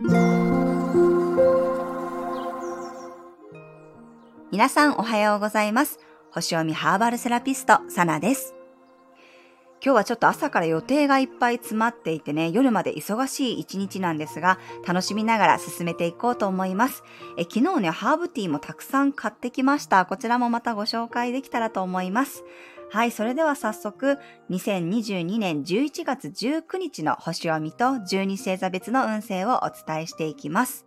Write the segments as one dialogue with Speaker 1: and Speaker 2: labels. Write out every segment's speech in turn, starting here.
Speaker 1: 皆さんおはようございます。星読みハーバルセラピスト、サナです。今日はちょっと朝から予定がいっぱい詰まっていてね、夜まで忙しい一日なんですが、楽しみながら進めていこうと思います。え昨日ね、ハーブティーもたくさん買ってきました。こちらもまたご紹介できたらと思います。はい、それでは早速、2022年11月19日の星読みと12星座別の運勢をお伝えしていきます。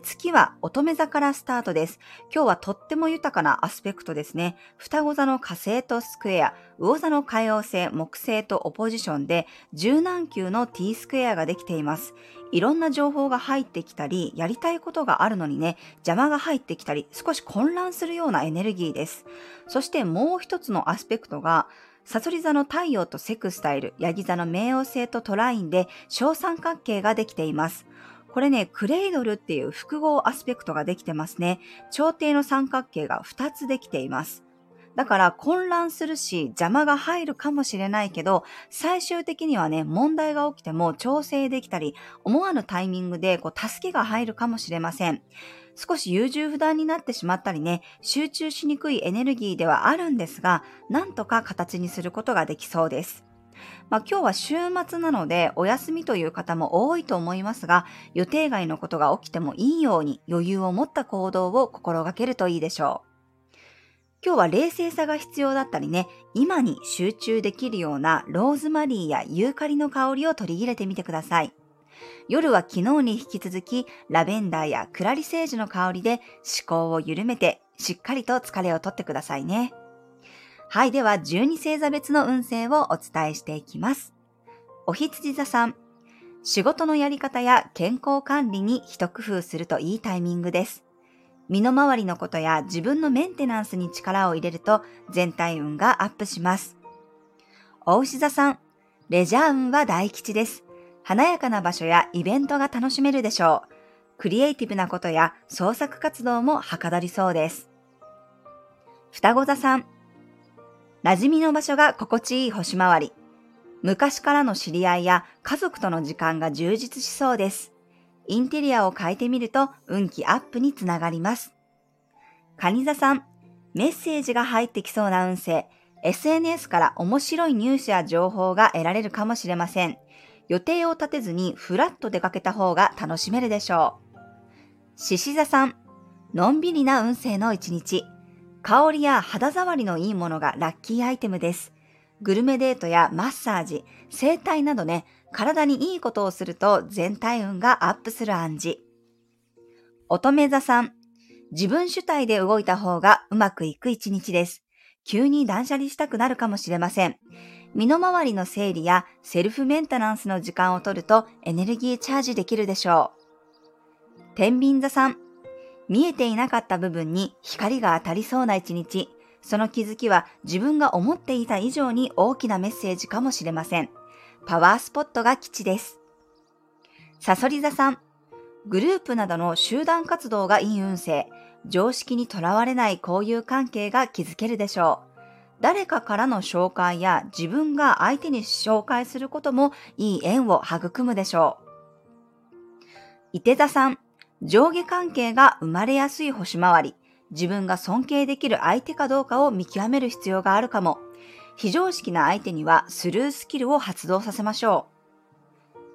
Speaker 1: 月は乙女座からスタートです。今日はとっても豊かなアスペクトですね。双子座の火星とスクエア、魚座の海王星、木星とオポジションで柔軟球の T スクエアができています。いろんな情報が入ってきたり、やりたいことがあるのにね、邪魔が入ってきたり、少し混乱するようなエネルギーです。そしてもう一つのアスペクトが、サソリ座の太陽とセクスタイル、ヤギ座の冥王星とトラインで小三角形ができています。これね、クレイドルっていう複合アスペクトができてますね。朝廷の三角形が2つできています。だから混乱するし邪魔が入るかもしれないけど、最終的にはね、問題が起きても調整できたり、思わぬタイミングでこう助けが入るかもしれません。少し優柔不断になってしまったりね、集中しにくいエネルギーではあるんですが、なんとか形にすることができそうです。まあ、今日は週末なのでお休みという方も多いと思いますが、予定外のことが起きてもいいように余裕を持った行動を心がけるといいでしょう。今日は冷静さが必要だったりね、今に集中できるようなローズマリーやユーカリの香りを取り入れてみてください。夜は昨日に引き続きラベンダーやクラリセージの香りで思考を緩めてしっかりと疲れをとってくださいね。はい、では12星座別の運勢をお伝えしていきます。お羊座さん、仕事のやり方や健康管理に一工夫するといいタイミングです。身の回りのことや自分のメンテナンスに力を入れると全体運がアップします。お牛座さん、レジャー運は大吉です。華やかな場所やイベントが楽しめるでしょう。クリエイティブなことや創作活動もはかどりそうです。双子座さん、馴染みの場所が心地いい星回り。昔からの知り合いや家族との時間が充実しそうです。インテリアを変えてみると運気アップにつながります。蟹座さん、メッセージが入ってきそうな運勢。SNS から面白いニュースや情報が得られるかもしれません。予定を立てずにフラッと出かけた方が楽しめるでしょう。獅子座さん、のんびりな運勢の一日。香りや肌触りのいいものがラッキーアイテムです。グルメデートやマッサージ、整体などね、体にいいことをすると全体運がアップする暗示。乙女座さん、自分主体で動いた方がうまくいく一日です。急に断捨離したくなるかもしれません。身の回りの整理やセルフメンテナンスの時間を取るとエネルギーチャージできるでしょう。天秤座さん、見えていなかった部分に光が当たりそうな一日。その気づきは自分が思っていた以上に大きなメッセージかもしれません。パワースポットが基地です。サソリ座さん、グループなどの集団活動がいい運勢。常識にとらわれない交友関係が築けるでしょう。誰かからの紹介や自分が相手に紹介することもいい縁を育むでしょう。伊手座さん、上下関係が生まれやすい星回り。自分が尊敬できる相手かどうかを見極める必要があるかも。非常識な相手にはスルースキルを発動させましょ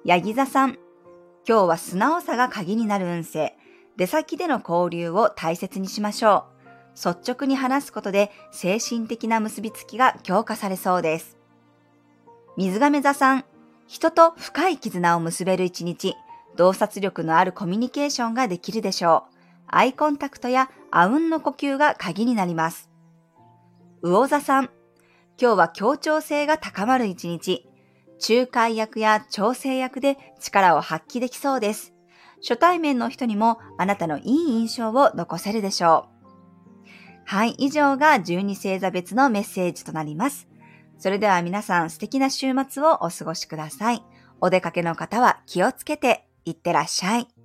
Speaker 1: う。ヤギ座さん、今日は素直さが鍵になる運勢。出先での交流を大切にしましょう。率直に話すことで精神的な結びつきが強化されそうです。水亀座さん、人と深い絆を結べる一日。洞察力のあるコミュニケーションができるでしょう。アイコンタクトやあうんの呼吸が鍵になります。魚座さん、今日は協調性が高まる一日。仲介役や調整役で力を発揮できそうです。初対面の人にもあなたのいい印象を残せるでしょう。はい、以上が12星座別のメッセージとなります。それでは皆さん素敵な週末をお過ごしください。お出かけの方は気をつけていってらっしゃい。